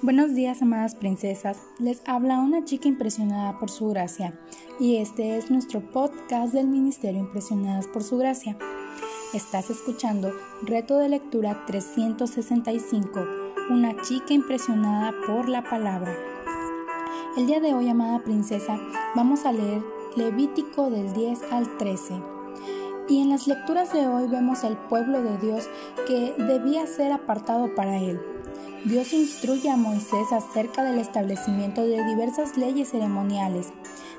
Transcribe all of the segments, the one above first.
Buenos días, amadas princesas. Les habla una chica impresionada por su gracia y este es nuestro podcast del Ministerio Impresionadas por su gracia. Estás escuchando Reto de Lectura 365, una chica impresionada por la palabra. El día de hoy, amada princesa, vamos a leer Levítico del 10 al 13. Y en las lecturas de hoy vemos al pueblo de Dios que debía ser apartado para él Dios instruye a Moisés acerca del establecimiento de diversas leyes ceremoniales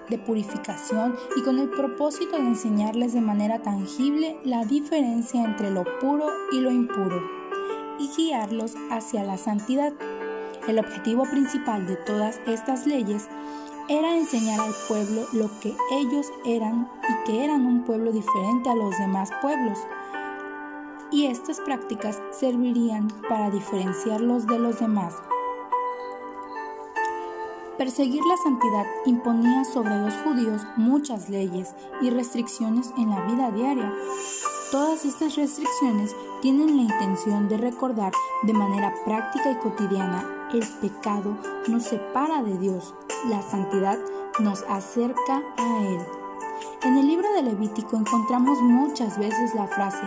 de purificación y con el propósito de enseñarles de manera tangible la diferencia entre lo puro y lo impuro y guiarlos hacia la santidad. El objetivo principal de todas estas leyes era enseñar al pueblo lo que ellos eran y que eran un pueblo diferente a los demás pueblos y estas prácticas servirían para diferenciarlos de los demás. Perseguir la santidad imponía sobre los judíos muchas leyes y restricciones en la vida diaria. Todas estas restricciones tienen la intención de recordar de manera práctica y cotidiana el pecado nos separa de Dios, la santidad nos acerca a Él. En el libro de Levítico encontramos muchas veces la frase,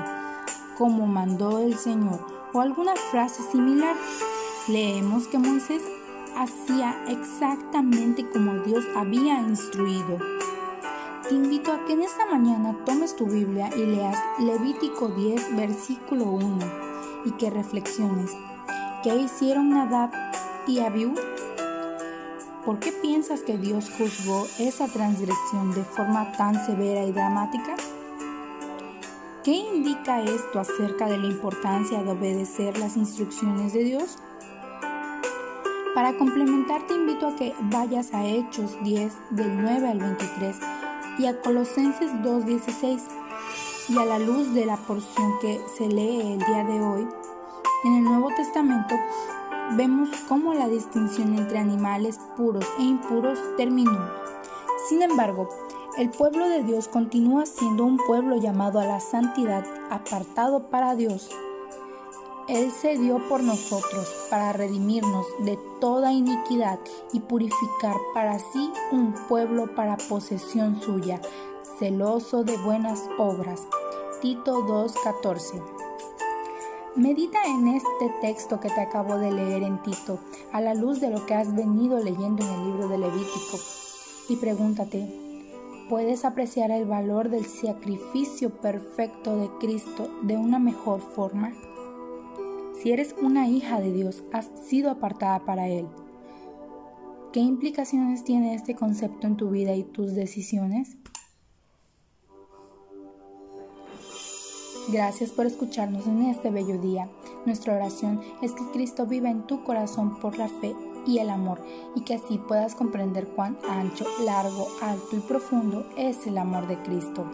como mandó el Señor o alguna frase similar. Leemos que Moisés hacía exactamente como Dios había instruido. Te invito a que en esta mañana tomes tu Biblia y leas Levítico 10, versículo 1 y que reflexiones. ¿Qué hicieron Nadab y Abiú? ¿Por qué piensas que Dios juzgó esa transgresión de forma tan severa y dramática? ¿Qué indica esto acerca de la importancia de obedecer las instrucciones de Dios? Para complementar te invito a que vayas a Hechos 10 del 9 al 23 y a Colosenses 2.16 y a la luz de la porción que se lee el día de hoy, en el Nuevo Testamento vemos cómo la distinción entre animales puros e impuros terminó. Sin embargo, el pueblo de Dios continúa siendo un pueblo llamado a la santidad, apartado para Dios. Él se dio por nosotros para redimirnos de toda iniquidad y purificar para sí un pueblo para posesión suya, celoso de buenas obras. Tito 2:14 Medita en este texto que te acabo de leer en Tito, a la luz de lo que has venido leyendo en el libro de Levítico, y pregúntate, puedes apreciar el valor del sacrificio perfecto de Cristo de una mejor forma? Si eres una hija de Dios, has sido apartada para Él. ¿Qué implicaciones tiene este concepto en tu vida y tus decisiones? Gracias por escucharnos en este bello día. Nuestra oración es que Cristo viva en tu corazón por la fe y el amor, y que así puedas comprender cuán ancho, largo, alto y profundo es el amor de Cristo.